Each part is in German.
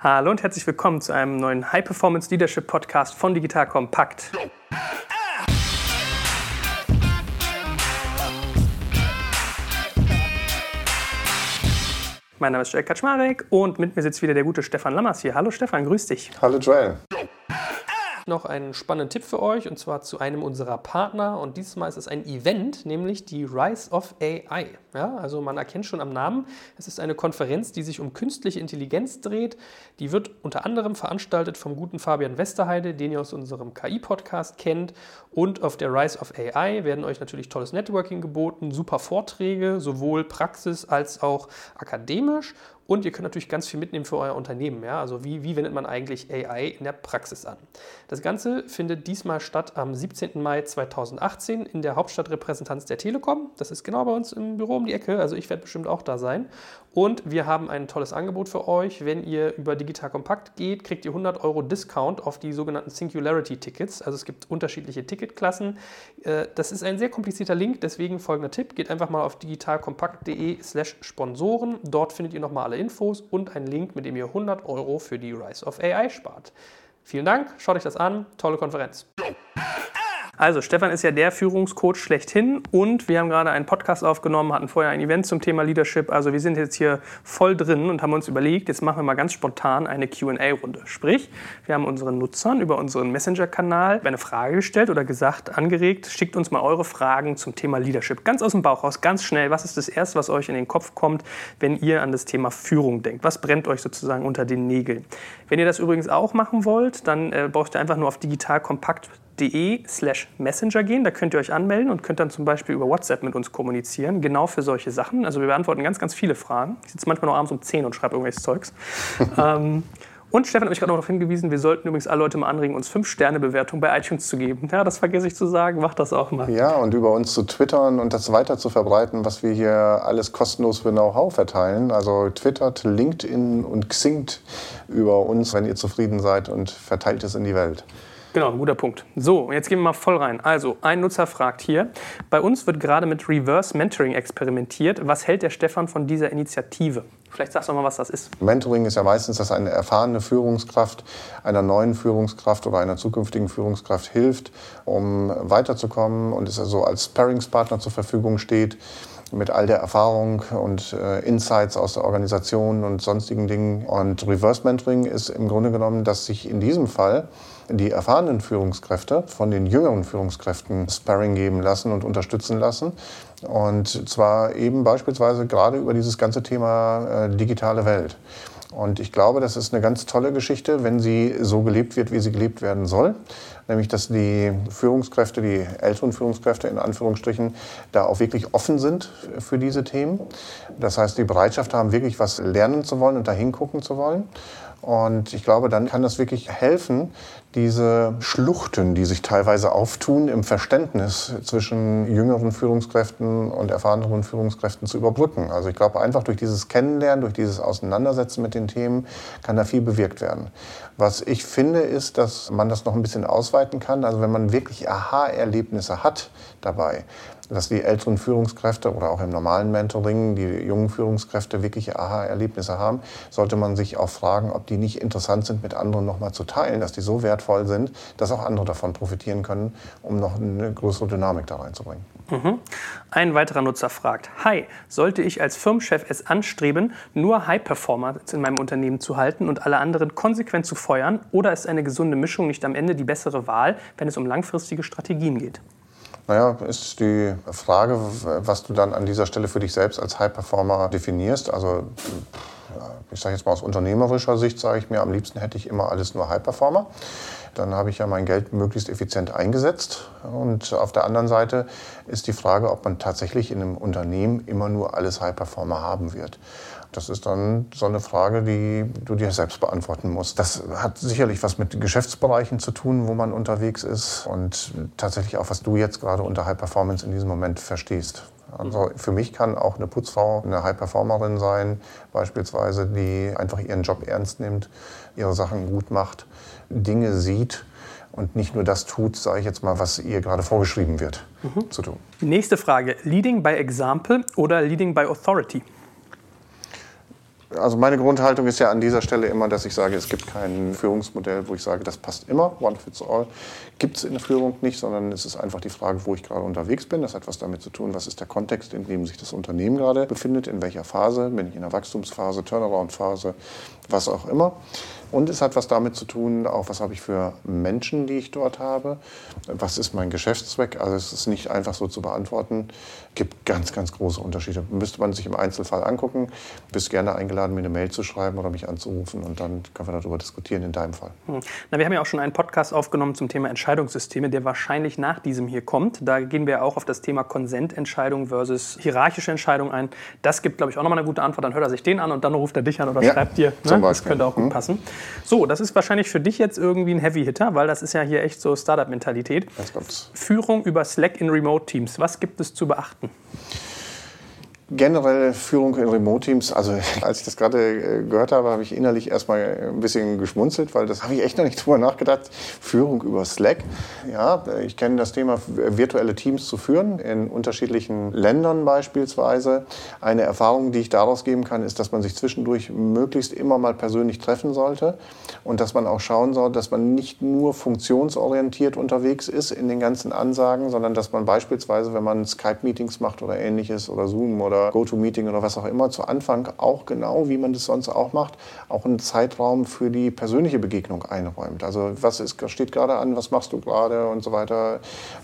Hallo und herzlich willkommen zu einem neuen High Performance Leadership Podcast von Digital Kompakt. Mein Name ist Joel Kaczmarek und mit mir sitzt wieder der gute Stefan Lammers hier. Hallo Stefan, grüß dich. Hallo Joel noch einen spannenden Tipp für euch und zwar zu einem unserer Partner. Und dieses Mal ist es ein Event, nämlich die Rise of AI. Ja, also man erkennt schon am Namen, es ist eine Konferenz, die sich um künstliche Intelligenz dreht. Die wird unter anderem veranstaltet vom guten Fabian Westerheide, den ihr aus unserem KI-Podcast kennt. Und auf der Rise of AI werden euch natürlich tolles Networking geboten, super Vorträge, sowohl Praxis als auch akademisch. Und ihr könnt natürlich ganz viel mitnehmen für euer Unternehmen. Ja? Also wie, wie wendet man eigentlich AI in der Praxis an? Das Ganze findet diesmal statt am 17. Mai 2018 in der Hauptstadtrepräsentanz der Telekom. Das ist genau bei uns im Büro um die Ecke. Also ich werde bestimmt auch da sein. Und wir haben ein tolles Angebot für euch. Wenn ihr über Digital Kompakt geht, kriegt ihr 100 Euro Discount auf die sogenannten Singularity-Tickets. Also es gibt unterschiedliche Ticketklassen. Äh, das ist ein sehr komplizierter Link, deswegen folgender Tipp. Geht einfach mal auf digitalkompakt.de slash Sponsoren. Dort findet ihr nochmal alle Infos und einen Link, mit dem ihr 100 Euro für die Rise of AI spart. Vielen Dank, schaut euch das an. Tolle Konferenz. Also, Stefan ist ja der Führungscoach schlechthin und wir haben gerade einen Podcast aufgenommen, hatten vorher ein Event zum Thema Leadership. Also, wir sind jetzt hier voll drin und haben uns überlegt, jetzt machen wir mal ganz spontan eine QA-Runde. Sprich, wir haben unseren Nutzern über unseren Messenger-Kanal eine Frage gestellt oder gesagt, angeregt, schickt uns mal eure Fragen zum Thema Leadership. Ganz aus dem Bauch raus, ganz schnell. Was ist das Erste, was euch in den Kopf kommt, wenn ihr an das Thema Führung denkt? Was brennt euch sozusagen unter den Nägeln? Wenn ihr das übrigens auch machen wollt, dann äh, braucht ihr einfach nur auf digital kompakt slash messenger gehen. Da könnt ihr euch anmelden und könnt dann zum Beispiel über WhatsApp mit uns kommunizieren, genau für solche Sachen. Also wir beantworten ganz, ganz viele Fragen. Ich sitze manchmal noch abends um 10 und schreibe irgendwelches Zeugs. ähm, und Stefan hat mich gerade noch darauf hingewiesen, wir sollten übrigens alle Leute mal anregen, uns 5-Sterne-Bewertung bei iTunes zu geben. Ja, das vergesse ich zu sagen, macht das auch mal. Ja, und über uns zu twittern und das weiter zu verbreiten, was wir hier alles kostenlos für Know-how verteilen. Also twittert, LinkedIn und xingt über uns, wenn ihr zufrieden seid und verteilt es in die Welt. Genau, guter Punkt. So, jetzt gehen wir mal voll rein. Also, ein Nutzer fragt hier, bei uns wird gerade mit Reverse Mentoring experimentiert. Was hält der Stefan von dieser Initiative? Vielleicht sagst du mal, was das ist. Mentoring ist ja meistens, dass eine erfahrene Führungskraft einer neuen Führungskraft oder einer zukünftigen Führungskraft hilft, um weiterzukommen und es also als Sparringspartner zur Verfügung steht mit all der Erfahrung und äh, Insights aus der Organisation und sonstigen Dingen. Und Reverse Mentoring ist im Grunde genommen, dass sich in diesem Fall die erfahrenen Führungskräfte von den jüngeren Führungskräften Sparring geben lassen und unterstützen lassen. Und zwar eben beispielsweise gerade über dieses ganze Thema äh, digitale Welt. Und ich glaube, das ist eine ganz tolle Geschichte, wenn sie so gelebt wird, wie sie gelebt werden soll. Nämlich, dass die Führungskräfte, die älteren Führungskräfte in Anführungsstrichen, da auch wirklich offen sind für diese Themen. Das heißt, die Bereitschaft haben, wirklich was lernen zu wollen und da hingucken zu wollen. Und ich glaube, dann kann das wirklich helfen, diese Schluchten, die sich teilweise auftun, im Verständnis zwischen jüngeren Führungskräften und erfahreneren Führungskräften zu überbrücken. Also ich glaube, einfach durch dieses Kennenlernen, durch dieses Auseinandersetzen mit den Themen kann da viel bewirkt werden. Was ich finde, ist, dass man das noch ein bisschen ausweiten kann. Also wenn man wirklich Aha-Erlebnisse hat dabei, dass die älteren Führungskräfte oder auch im normalen Mentoring die jungen Führungskräfte wirklich Aha-Erlebnisse haben, sollte man sich auch fragen, ob die nicht interessant sind, mit anderen nochmal zu teilen, dass die so wertvoll sind, dass auch andere davon profitieren können, um noch eine größere Dynamik da reinzubringen. Mhm. Ein weiterer Nutzer fragt, Hi, sollte ich als Firmenchef es anstreben, nur High-Performer in meinem Unternehmen zu halten und alle anderen konsequent zu feuern, oder ist eine gesunde Mischung nicht am Ende die bessere Wahl, wenn es um langfristige Strategien geht? Naja, ist die Frage, was du dann an dieser Stelle für dich selbst als High Performer definierst. Also ich sage jetzt mal aus unternehmerischer Sicht, sage ich mir, am liebsten hätte ich immer alles nur High Performer. Dann habe ich ja mein Geld möglichst effizient eingesetzt. Und auf der anderen Seite ist die Frage, ob man tatsächlich in einem Unternehmen immer nur alles High Performer haben wird. Das ist dann so eine Frage, die du dir selbst beantworten musst. Das hat sicherlich was mit Geschäftsbereichen zu tun, wo man unterwegs ist und tatsächlich auch, was du jetzt gerade unter High Performance in diesem Moment verstehst. Also für mich kann auch eine Putzfrau eine High-Performerin sein, beispielsweise, die einfach ihren Job ernst nimmt, ihre Sachen gut macht, Dinge sieht und nicht nur das tut, sage ich jetzt mal, was ihr gerade vorgeschrieben wird mhm. zu tun. Nächste Frage: Leading by Example oder Leading by Authority? Also meine Grundhaltung ist ja an dieser Stelle immer, dass ich sage, es gibt kein Führungsmodell, wo ich sage, das passt immer, one fits all. Gibt es in der Führung nicht, sondern es ist einfach die Frage, wo ich gerade unterwegs bin. Das hat was damit zu tun, was ist der Kontext, in dem sich das Unternehmen gerade befindet, in welcher Phase, bin ich in der Wachstumsphase, Turnaround-Phase, was auch immer. Und es hat was damit zu tun, auch was habe ich für Menschen, die ich dort habe. Was ist mein Geschäftszweck? Also es ist nicht einfach so zu beantworten. Es gibt ganz, ganz große Unterschiede. Müsste man sich im Einzelfall angucken. Bist gerne eingeladen, mir eine Mail zu schreiben oder mich anzurufen und dann können wir darüber diskutieren in deinem Fall. Hm. Na, wir haben ja auch schon einen Podcast aufgenommen zum Thema Entscheidungssysteme, der wahrscheinlich nach diesem hier kommt. Da gehen wir auch auf das Thema Konsententscheidung versus hierarchische Entscheidung ein. Das gibt, glaube ich, auch nochmal eine gute Antwort. Dann hört er sich den an und dann ruft er dich an oder ja, schreibt dir. Ne? Das könnte auch gut hm. passen. So, das ist wahrscheinlich für dich jetzt irgendwie ein Heavy-Hitter, weil das ist ja hier echt so Startup-Mentalität. Führung über Slack in Remote-Teams. Was gibt es zu beachten? Generelle Führung in Remote-Teams, also als ich das gerade äh, gehört habe, habe ich innerlich erstmal ein bisschen geschmunzelt, weil das habe ich echt noch nicht drüber nachgedacht. Führung über Slack. Ja, ich kenne das Thema virtuelle Teams zu führen in unterschiedlichen Ländern beispielsweise. Eine Erfahrung, die ich daraus geben kann, ist, dass man sich zwischendurch möglichst immer mal persönlich treffen sollte und dass man auch schauen soll, dass man nicht nur funktionsorientiert unterwegs ist in den ganzen Ansagen, sondern dass man beispielsweise, wenn man Skype-Meetings macht oder ähnliches oder Zoom oder oder GoToMeeting oder was auch immer zu Anfang auch genau, wie man das sonst auch macht, auch einen Zeitraum für die persönliche Begegnung einräumt. Also was ist, steht gerade an, was machst du gerade und so weiter.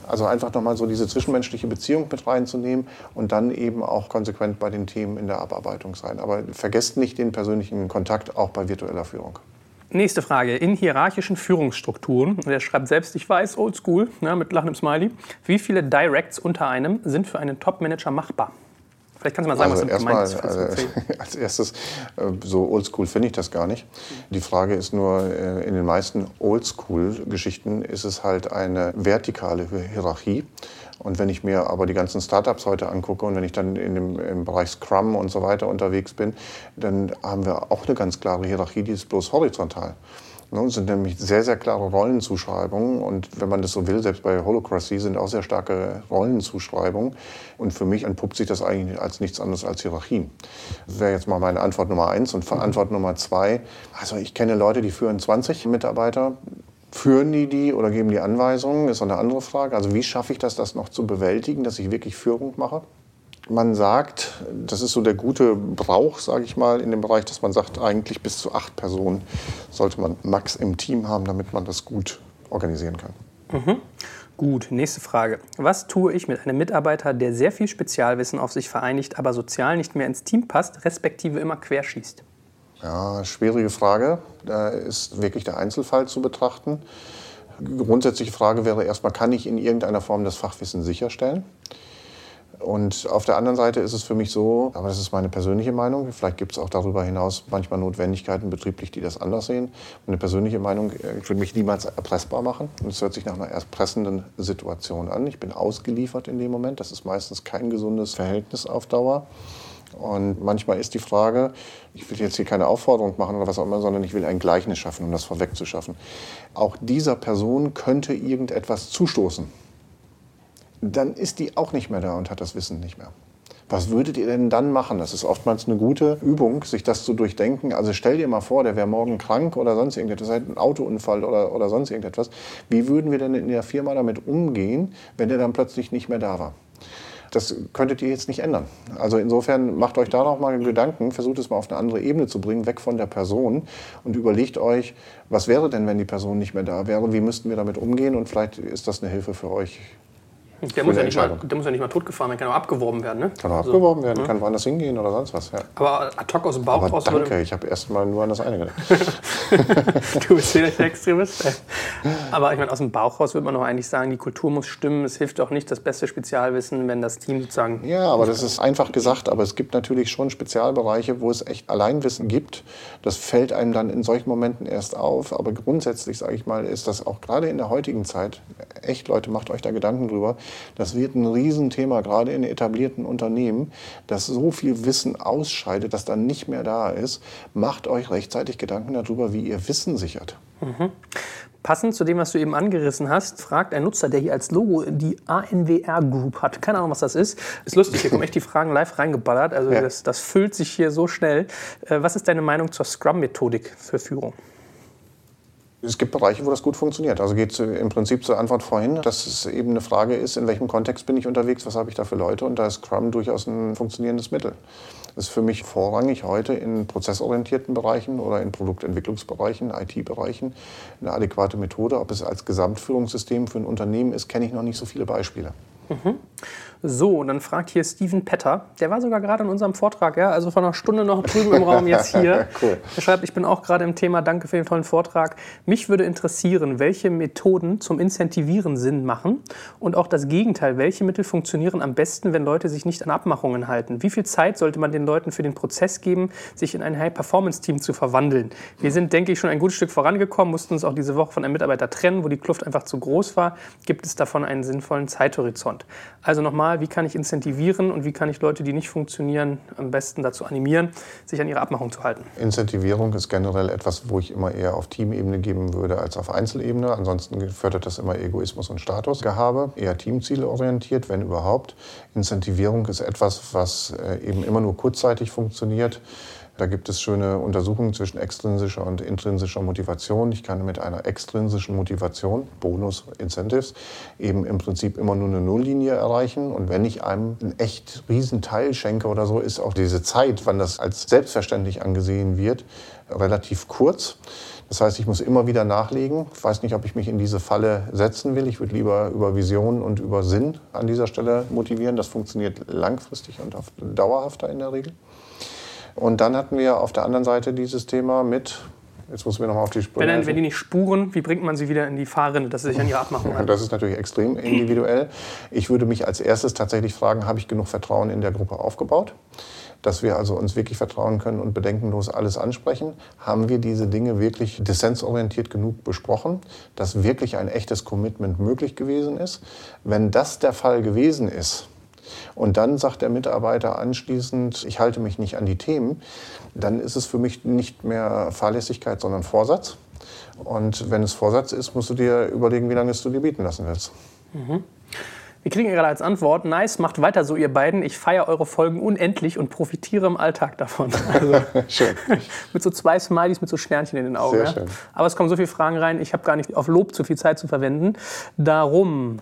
Also einfach nochmal so diese zwischenmenschliche Beziehung mit reinzunehmen und dann eben auch konsequent bei den Themen in der Abarbeitung sein. Aber vergesst nicht den persönlichen Kontakt auch bei virtueller Führung. Nächste Frage. In hierarchischen Führungsstrukturen, der schreibt selbst, ich weiß, oldschool, ja, mit lachendem Smiley, wie viele Directs unter einem sind für einen Top-Manager machbar? Vielleicht kannst du mal sagen, also was du gemeint hast. Also, als erstes, äh, so oldschool finde ich das gar nicht. Die Frage ist nur, äh, in den meisten Oldschool-Geschichten ist es halt eine vertikale Hierarchie. Und wenn ich mir aber die ganzen Startups heute angucke und wenn ich dann in dem, im Bereich Scrum und so weiter unterwegs bin, dann haben wir auch eine ganz klare Hierarchie, die ist bloß horizontal. Das ne, sind nämlich sehr, sehr klare Rollenzuschreibungen. Und wenn man das so will, selbst bei Holocracy sind auch sehr starke Rollenzuschreibungen. Und für mich entpuppt sich das eigentlich als nichts anderes als Hierarchien. Das wäre jetzt mal meine Antwort Nummer eins. Und Antwort Nummer zwei, also ich kenne Leute, die führen 20 Mitarbeiter. Führen die die oder geben die Anweisungen, ist eine andere Frage. Also wie schaffe ich das, das noch zu bewältigen, dass ich wirklich Führung mache? Man sagt, das ist so der gute Brauch, sage ich mal, in dem Bereich, dass man sagt, eigentlich bis zu acht Personen sollte man max im Team haben, damit man das gut organisieren kann. Mhm. Gut, nächste Frage. Was tue ich mit einem Mitarbeiter, der sehr viel Spezialwissen auf sich vereinigt, aber sozial nicht mehr ins Team passt, respektive immer querschießt? Ja, schwierige Frage. Da ist wirklich der Einzelfall zu betrachten. Grundsätzliche Frage wäre erstmal, kann ich in irgendeiner Form das Fachwissen sicherstellen? Und auf der anderen Seite ist es für mich so, aber das ist meine persönliche Meinung, vielleicht gibt es auch darüber hinaus manchmal Notwendigkeiten betrieblich, die das anders sehen. Meine persönliche Meinung, äh, ich würde mich niemals erpressbar machen. Und es hört sich nach einer erpressenden Situation an. Ich bin ausgeliefert in dem Moment. Das ist meistens kein gesundes Verhältnis auf Dauer. Und manchmal ist die Frage, ich will jetzt hier keine Aufforderung machen oder was auch immer, sondern ich will ein Gleichnis schaffen, um das vorwegzuschaffen. Auch dieser Person könnte irgendetwas zustoßen dann ist die auch nicht mehr da und hat das Wissen nicht mehr. Was würdet ihr denn dann machen? Das ist oftmals eine gute Übung, sich das zu durchdenken. Also stell dir mal vor, der wäre morgen krank oder sonst irgendetwas, halt ein Autounfall oder, oder sonst irgendetwas. Wie würden wir denn in der Firma damit umgehen, wenn der dann plötzlich nicht mehr da war? Das könntet ihr jetzt nicht ändern. Also insofern macht euch da noch mal Gedanken, versucht es mal auf eine andere Ebene zu bringen, weg von der Person und überlegt euch, was wäre denn, wenn die Person nicht mehr da wäre, wie müssten wir damit umgehen und vielleicht ist das eine Hilfe für euch der muss, ja nicht mal, der muss ja nicht mal totgefahren werden, kann auch abgeworben werden. Ne? Kann auch also, abgeworben werden, ja. kann woanders hingehen oder sonst was. Ja. Aber ad hoc aus dem Bauch Aber raus. Danke, würde... ich habe erst mal nur an das eine gedacht. du bist wieder der Extremist. Aber ich meine, aus dem Bauch raus würde man doch eigentlich sagen, die Kultur muss stimmen. Es hilft auch nicht das beste Spezialwissen, wenn das Team sozusagen. Ja, aber das ist einfach gesagt. Aber es gibt natürlich schon Spezialbereiche, wo es echt Alleinwissen gibt. Das fällt einem dann in solchen Momenten erst auf. Aber grundsätzlich, sage ich mal, ist das auch gerade in der heutigen Zeit, echt Leute, macht euch da Gedanken drüber das wird ein Riesenthema, gerade in etablierten Unternehmen, dass so viel Wissen ausscheidet, dass dann nicht mehr da ist. Macht euch rechtzeitig Gedanken darüber, wie ihr Wissen sichert. Mhm. Passend zu dem, was du eben angerissen hast, fragt ein Nutzer, der hier als Logo die ANWR Group hat. Keine Ahnung, was das ist. Ist lustig, hier kommen echt die Fragen live reingeballert. Also ja. das, das, füllt sich hier so schnell. Äh, was ist deine Meinung zur Scrum-Methodik für Führung? Es gibt Bereiche, wo das gut funktioniert. Also geht im Prinzip zur Antwort vorhin, dass es eben eine Frage ist, in welchem Kontext bin ich unterwegs, was habe ich da für Leute und da ist Scrum durchaus ein funktionierendes Mittel. Das ist für mich vorrangig heute in prozessorientierten Bereichen oder in Produktentwicklungsbereichen, IT-Bereichen eine adäquate Methode. Ob es als Gesamtführungssystem für ein Unternehmen ist, kenne ich noch nicht so viele Beispiele. Mhm. So, und dann fragt hier Steven Petter, der war sogar gerade in unserem Vortrag, ja, also vor einer Stunde noch drüben im Raum, jetzt hier. cool. Er schreibt, ich bin auch gerade im Thema, danke für den tollen Vortrag. Mich würde interessieren, welche Methoden zum Incentivieren Sinn machen und auch das Gegenteil, welche Mittel funktionieren am besten, wenn Leute sich nicht an Abmachungen halten. Wie viel Zeit sollte man den Leuten für den Prozess geben, sich in ein High-Performance-Team zu verwandeln? Wir sind, denke ich, schon ein gutes Stück vorangekommen, mussten uns auch diese Woche von einem Mitarbeiter trennen, wo die Kluft einfach zu groß war. Gibt es davon einen sinnvollen Zeithorizont? Also nochmal, wie kann ich incentivieren und wie kann ich Leute, die nicht funktionieren, am besten dazu animieren, sich an ihre Abmachung zu halten? Incentivierung ist generell etwas, wo ich immer eher auf Teamebene geben würde als auf Einzelebene. Ansonsten fördert das immer Egoismus und Statusgehabe. Eher Teamziele orientiert, wenn überhaupt. Incentivierung ist etwas, was äh, eben immer nur kurzzeitig funktioniert da gibt es schöne Untersuchungen zwischen extrinsischer und intrinsischer Motivation. Ich kann mit einer extrinsischen Motivation, Bonus, Incentives, eben im Prinzip immer nur eine Nulllinie erreichen. Und wenn ich einem einen echt riesen Teil schenke oder so, ist auch diese Zeit, wann das als selbstverständlich angesehen wird, relativ kurz. Das heißt, ich muss immer wieder nachlegen. Ich weiß nicht, ob ich mich in diese Falle setzen will. Ich würde lieber über Vision und über Sinn an dieser Stelle motivieren. Das funktioniert langfristig und dauerhafter in der Regel. Und dann hatten wir auf der anderen Seite dieses Thema mit Jetzt muss wir nochmal auf die Spuren. Wenn, wenn die nicht spuren, wie bringt man sie wieder in die Fahrrinne, dass sie sich an ihre Abmachung halten? Das ist natürlich extrem individuell. Ich würde mich als erstes tatsächlich fragen, habe ich genug Vertrauen in der Gruppe aufgebaut? Dass wir also uns wirklich vertrauen können und bedenkenlos alles ansprechen. Haben wir diese Dinge wirklich dissensorientiert genug besprochen, dass wirklich ein echtes Commitment möglich gewesen ist? Wenn das der Fall gewesen ist, und dann sagt der Mitarbeiter anschließend, ich halte mich nicht an die Themen, dann ist es für mich nicht mehr Fahrlässigkeit, sondern Vorsatz. Und wenn es Vorsatz ist, musst du dir überlegen, wie lange es du dir bieten lassen willst. Mhm. Wir kriegen gerade als Antwort, nice, macht weiter so, ihr beiden. Ich feiere eure Folgen unendlich und profitiere im Alltag davon. Also, schön. mit so zwei Smileys mit so Sternchen in den Augen. Sehr ja. schön. Aber es kommen so viele Fragen rein, ich habe gar nicht auf Lob zu viel Zeit zu verwenden. Darum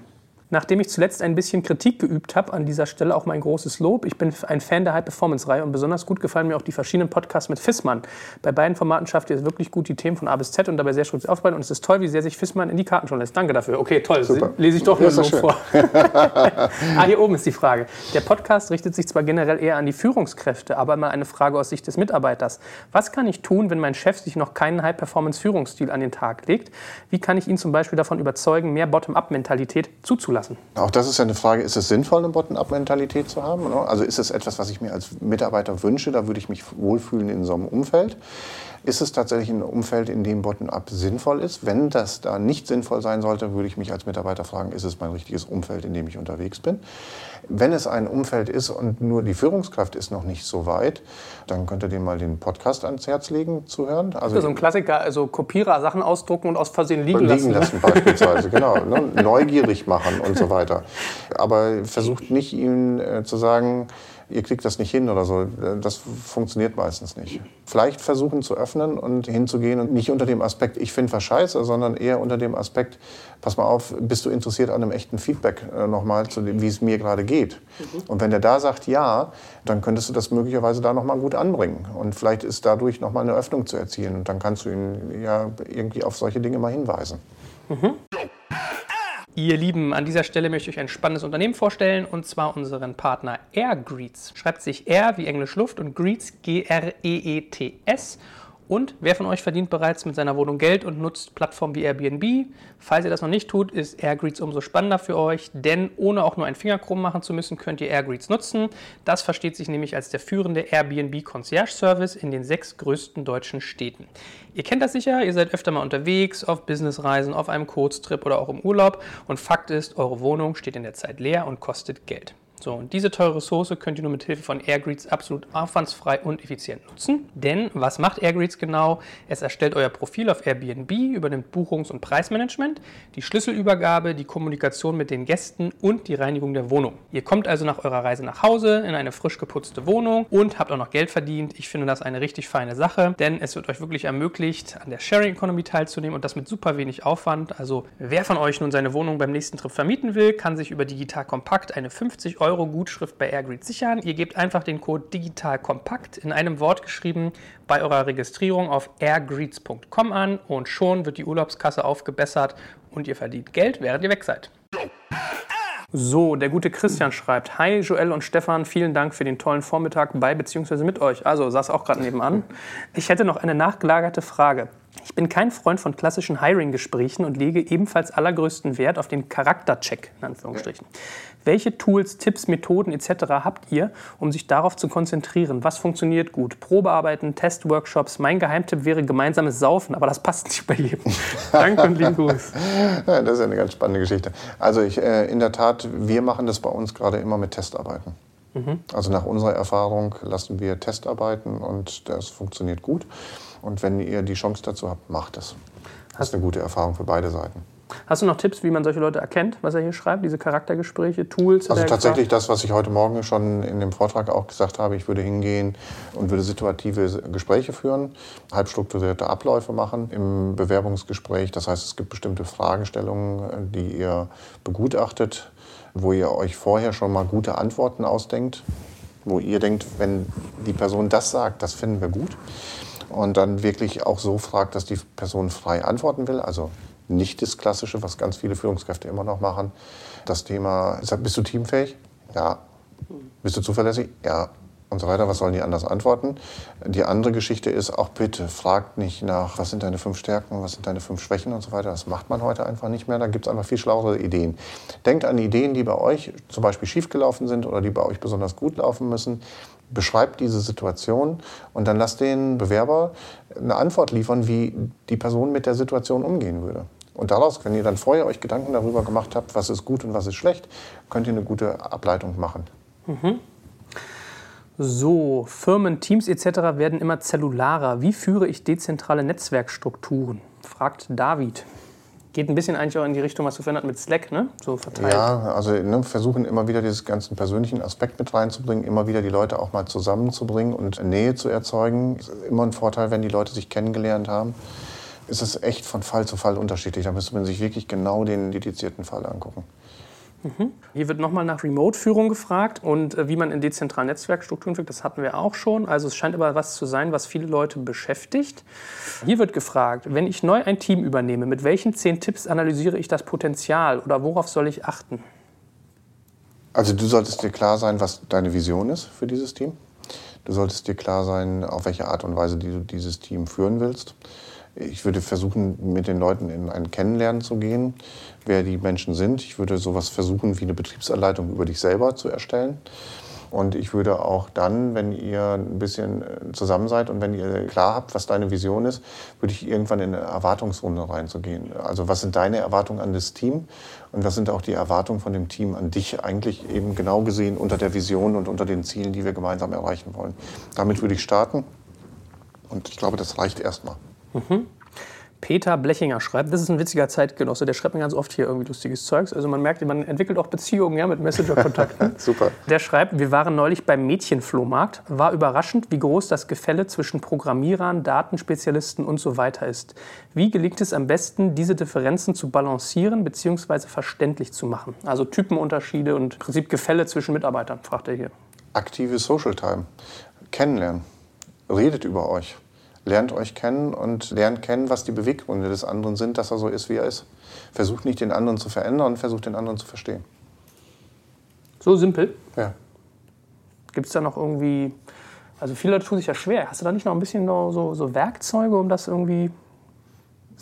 Nachdem ich zuletzt ein bisschen Kritik geübt habe, an dieser Stelle auch mein großes Lob. Ich bin ein Fan der High-Performance-Reihe und besonders gut gefallen mir auch die verschiedenen Podcasts mit Fissmann. Bei beiden Formaten schafft ihr es wirklich gut, die Themen von A bis Z und dabei sehr schön aufzubauen. Und es ist toll, wie sehr sich Fissmann in die Karten schon lässt. Danke dafür. Okay, toll. Super. Lese ich doch nur so vor. ah, hier oben ist die Frage. Der Podcast richtet sich zwar generell eher an die Führungskräfte, aber mal eine Frage aus Sicht des Mitarbeiters. Was kann ich tun, wenn mein Chef sich noch keinen High-Performance-Führungsstil an den Tag legt? Wie kann ich ihn zum Beispiel davon überzeugen, mehr Bottom-up-Mentalität zuzulassen? Lassen. Auch das ist ja eine Frage, ist es sinnvoll, eine Bottom-up-Mentalität zu haben? Also ist es etwas, was ich mir als Mitarbeiter wünsche, da würde ich mich wohlfühlen in so einem Umfeld. Ist es tatsächlich ein Umfeld, in dem Bottom-up sinnvoll ist? Wenn das da nicht sinnvoll sein sollte, würde ich mich als Mitarbeiter fragen, ist es mein richtiges Umfeld, in dem ich unterwegs bin? Wenn es ein Umfeld ist und nur die Führungskraft ist noch nicht so weit, dann könnt ihr dem mal den Podcast ans Herz legen zu hören. Also so ein Klassiker, also Kopierer Sachen ausdrucken und aus Versehen liegen, liegen lassen. Liegen lassen beispielsweise, genau. Ne? Neugierig machen und so weiter. Aber versucht nicht ihm äh, zu sagen, ihr kriegt das nicht hin oder so. Das funktioniert meistens nicht. Vielleicht versuchen zu öffnen und hinzugehen und nicht unter dem Aspekt, ich finde was scheiße, sondern eher unter dem Aspekt, pass mal auf, bist du interessiert an einem echten Feedback äh, nochmal, zu dem, wie es mir gerade geht. Mhm. Und wenn der da sagt ja, dann könntest du das möglicherweise da nochmal gut anbringen. Und vielleicht ist dadurch nochmal eine Öffnung zu erzielen. Und dann kannst du ihn ja irgendwie auf solche Dinge mal hinweisen. Mhm. Ihr Lieben, an dieser Stelle möchte ich euch ein spannendes Unternehmen vorstellen und zwar unseren Partner AirGreets. Schreibt sich Air wie Englisch Luft und Greets G-R-E-E-T-S. Und wer von euch verdient bereits mit seiner Wohnung Geld und nutzt Plattformen wie Airbnb? Falls ihr das noch nicht tut, ist AirGreets umso spannender für euch, denn ohne auch nur einen Finger krumm machen zu müssen, könnt ihr AirGreets nutzen. Das versteht sich nämlich als der führende Airbnb Concierge Service in den sechs größten deutschen Städten. Ihr kennt das sicher, ihr seid öfter mal unterwegs, auf Businessreisen, auf einem Kurztrip oder auch im Urlaub und Fakt ist, eure Wohnung steht in der Zeit leer und kostet Geld. So, und diese teure Ressource könnt ihr nur mit Hilfe von Airgreets absolut aufwandsfrei und effizient nutzen. Denn was macht Airgreets genau? Es erstellt euer Profil auf Airbnb, übernimmt Buchungs- und Preismanagement, die Schlüsselübergabe, die Kommunikation mit den Gästen und die Reinigung der Wohnung. Ihr kommt also nach eurer Reise nach Hause in eine frisch geputzte Wohnung und habt auch noch Geld verdient. Ich finde das eine richtig feine Sache, denn es wird euch wirklich ermöglicht, an der Sharing Economy teilzunehmen und das mit super wenig Aufwand. Also wer von euch nun seine Wohnung beim nächsten Trip vermieten will, kann sich über Digital Kompakt eine 50 Euro Euro Gutschrift bei Airgrid sichern. Ihr gebt einfach den Code digital kompakt in einem Wort geschrieben bei eurer Registrierung auf airgreets.com an und schon wird die Urlaubskasse aufgebessert und ihr verdient Geld, während ihr weg seid. So, der gute Christian schreibt: Hi Joel und Stefan, vielen Dank für den tollen Vormittag bei bzw. mit euch. Also, saß auch gerade nebenan. Ich hätte noch eine nachgelagerte Frage. Ich bin kein Freund von klassischen Hiring-Gesprächen und lege ebenfalls allergrößten Wert auf den Charaktercheck, in Anführungsstrichen. Ja. Welche Tools, Tipps, Methoden etc. habt ihr, um sich darauf zu konzentrieren? Was funktioniert gut? Probearbeiten, Testworkshops. Mein Geheimtipp wäre gemeinsames Saufen, aber das passt nicht bei jedem. Danke und lieben Gruß. Ja, das ist eine ganz spannende Geschichte. Also ich, äh, in der Tat, wir machen das bei uns gerade immer mit Testarbeiten. Mhm. Also nach unserer Erfahrung lassen wir Testarbeiten und das funktioniert gut. Und wenn ihr die Chance dazu habt, macht es. Das ist eine gute Erfahrung für beide Seiten. Hast du noch Tipps, wie man solche Leute erkennt, was er hier schreibt, diese Charaktergespräche, Tools? Also tatsächlich das, was ich heute Morgen schon in dem Vortrag auch gesagt habe. Ich würde hingehen und würde situative Gespräche führen, halbstrukturierte Abläufe machen im Bewerbungsgespräch. Das heißt, es gibt bestimmte Fragestellungen, die ihr begutachtet, wo ihr euch vorher schon mal gute Antworten ausdenkt, wo ihr denkt, wenn die Person das sagt, das finden wir gut. Und dann wirklich auch so fragt, dass die Person frei antworten will. Also nicht das Klassische, was ganz viele Führungskräfte immer noch machen. Das Thema, bist du teamfähig? Ja. Bist du zuverlässig? Ja. Und so weiter. Was sollen die anders antworten? Die andere Geschichte ist auch bitte, fragt nicht nach, was sind deine fünf Stärken, was sind deine fünf Schwächen und so weiter. Das macht man heute einfach nicht mehr. Da gibt es einfach viel schlauere Ideen. Denkt an Ideen, die bei euch zum Beispiel schiefgelaufen sind oder die bei euch besonders gut laufen müssen beschreibt diese Situation und dann lasst den Bewerber eine Antwort liefern, wie die Person mit der Situation umgehen würde. Und daraus, wenn ihr dann vorher euch Gedanken darüber gemacht habt, was ist gut und was ist schlecht, könnt ihr eine gute Ableitung machen. Mhm. So, Firmen, Teams etc. werden immer zellularer. Wie führe ich dezentrale Netzwerkstrukturen? Fragt David. Geht ein bisschen eigentlich auch in die Richtung, was du verändert mit Slack, ne? So verteilt. Ja, also ne, versuchen immer wieder diesen ganzen persönlichen Aspekt mit reinzubringen, immer wieder die Leute auch mal zusammenzubringen und Nähe zu erzeugen. Ist immer ein Vorteil, wenn die Leute sich kennengelernt haben ist es echt von Fall zu Fall unterschiedlich. Da müsste man sich wirklich genau den dedizierten Fall angucken. Mhm. Hier wird nochmal nach Remote-Führung gefragt und äh, wie man in dezentralen Netzwerkstrukturen führt. Das hatten wir auch schon. Also es scheint aber was zu sein, was viele Leute beschäftigt. Hier wird gefragt, wenn ich neu ein Team übernehme, mit welchen zehn Tipps analysiere ich das Potenzial oder worauf soll ich achten? Also du solltest dir klar sein, was deine Vision ist für dieses Team. Du solltest dir klar sein, auf welche Art und Weise du dieses Team führen willst. Ich würde versuchen, mit den Leuten in ein Kennenlernen zu gehen, wer die Menschen sind. Ich würde sowas versuchen, wie eine Betriebsanleitung über dich selber zu erstellen. Und ich würde auch dann, wenn ihr ein bisschen äh, zusammen seid und wenn ihr klar habt, was deine Vision ist, würde ich irgendwann in eine Erwartungsrunde reinzugehen. Also was sind deine Erwartungen an das Team und was sind auch die Erwartungen von dem Team an dich eigentlich eben genau gesehen unter der Vision und unter den Zielen, die wir gemeinsam erreichen wollen. Damit würde ich starten und ich glaube, das reicht erstmal. Mhm. Peter Blechinger schreibt, das ist ein witziger Zeitgenosse, der schreibt mir ganz oft hier irgendwie lustiges Zeugs. Also man merkt, man entwickelt auch Beziehungen ja, mit Messenger-Kontakten. Super. Der schreibt, wir waren neulich beim Mädchenflohmarkt. War überraschend, wie groß das Gefälle zwischen Programmierern, Datenspezialisten und so weiter ist. Wie gelingt es am besten, diese Differenzen zu balancieren bzw. verständlich zu machen? Also Typenunterschiede und im Prinzip Gefälle zwischen Mitarbeitern, fragt er hier. Aktive Social Time. Kennenlernen. Redet über euch lernt euch kennen und lernt kennen, was die Beweggründe des anderen sind, dass er so ist, wie er ist. Versucht nicht den anderen zu verändern, versucht den anderen zu verstehen. So simpel? Ja. Gibt es da noch irgendwie, also viele Leute tun sich ja schwer. Hast du da nicht noch ein bisschen so, so Werkzeuge, um das irgendwie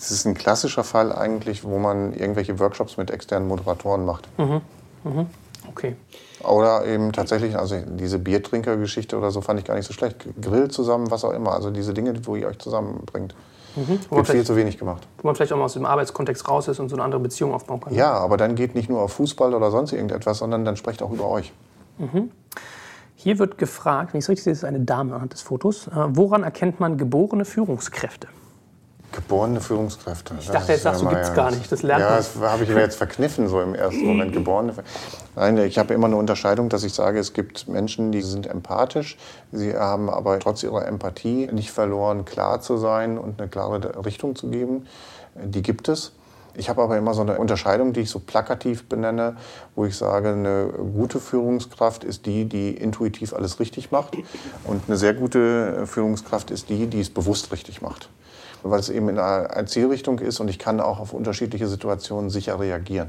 es ist ein klassischer Fall eigentlich, wo man irgendwelche Workshops mit externen Moderatoren macht. Mhm. Mhm. Okay. Oder eben tatsächlich, also diese Biertrinker-Geschichte oder so fand ich gar nicht so schlecht. Grill zusammen, was auch immer. Also diese Dinge, wo ihr euch zusammenbringt. Mhm. Wird viel zu wenig gemacht. Wo man vielleicht auch mal aus dem Arbeitskontext raus ist und so eine andere Beziehung aufbauen kann. Ja, aber dann geht nicht nur auf Fußball oder sonst irgendetwas, sondern dann sprecht auch über euch. Mhm. Hier wird gefragt, wenn ich es richtig sehe, ist eine Dame anhand des Fotos. Äh, woran erkennt man geborene Führungskräfte? Geborene Führungskräfte. Ich dachte, jetzt sagst du, gibt es gar nicht. Das lernt ja, das habe ich mir jetzt verkniffen, so im ersten Moment. Geborene. Nein, ich habe immer eine Unterscheidung, dass ich sage, es gibt Menschen, die sind empathisch. Sie haben aber trotz ihrer Empathie nicht verloren, klar zu sein und eine klare Richtung zu geben. Die gibt es. Ich habe aber immer so eine Unterscheidung, die ich so plakativ benenne, wo ich sage, eine gute Führungskraft ist die, die intuitiv alles richtig macht. Und eine sehr gute Führungskraft ist die, die es bewusst richtig macht. Weil es eben in einer Zielrichtung ist und ich kann auch auf unterschiedliche Situationen sicher reagieren.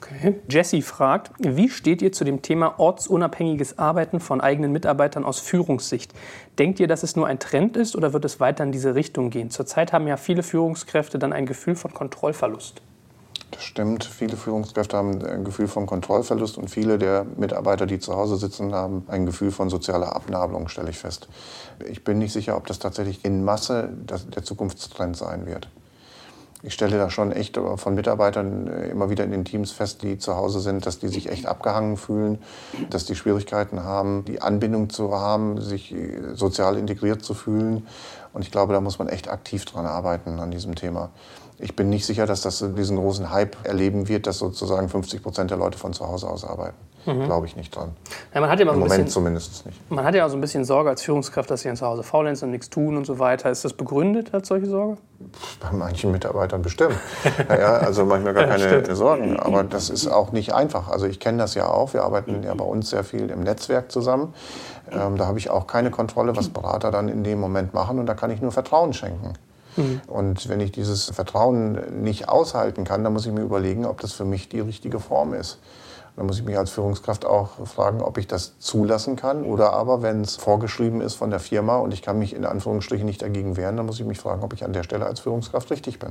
Okay. Jesse fragt, wie steht ihr zu dem Thema ortsunabhängiges Arbeiten von eigenen Mitarbeitern aus Führungssicht? Denkt ihr, dass es nur ein Trend ist oder wird es weiter in diese Richtung gehen? Zurzeit haben ja viele Führungskräfte dann ein Gefühl von Kontrollverlust. Das stimmt. Viele Führungskräfte haben ein Gefühl von Kontrollverlust und viele der Mitarbeiter, die zu Hause sitzen, haben ein Gefühl von sozialer Abnabelung, stelle ich fest. Ich bin nicht sicher, ob das tatsächlich in Masse der Zukunftstrend sein wird ich stelle da schon echt von Mitarbeitern äh, immer wieder in den Teams fest, die zu Hause sind, dass die sich echt abgehangen fühlen, dass die Schwierigkeiten haben, die Anbindung zu haben, sich äh, sozial integriert zu fühlen. Und ich glaube, da muss man echt aktiv dran arbeiten an diesem Thema. Ich bin nicht sicher, dass das diesen großen Hype erleben wird, dass sozusagen 50 Prozent der Leute von zu Hause aus arbeiten. Mhm. Glaube ich nicht dran. Ja, man hat ja Im so Moment bisschen, zumindest nicht. Man hat ja auch so ein bisschen Sorge als Führungskraft, dass sie zu Hause faulenzen und nichts tun und so weiter. Ist das begründet als solche Sorge? Bei manchen Mitarbeitern bestimmt. naja, also manchmal gar keine stimmt. Sorgen. Aber das ist auch nicht einfach. Also ich kenne das ja auch. Wir arbeiten ja bei uns sehr viel im Netzwerk zusammen. Ähm, da habe ich auch keine Kontrolle, was Berater dann in dem Moment machen. Und da kann ich nur Vertrauen schenken. Mhm. Und wenn ich dieses Vertrauen nicht aushalten kann, dann muss ich mir überlegen, ob das für mich die richtige Form ist. Dann muss ich mich als Führungskraft auch fragen, ob ich das zulassen kann. Oder aber, wenn es vorgeschrieben ist von der Firma und ich kann mich in Anführungsstrichen nicht dagegen wehren, dann muss ich mich fragen, ob ich an der Stelle als Führungskraft richtig bin.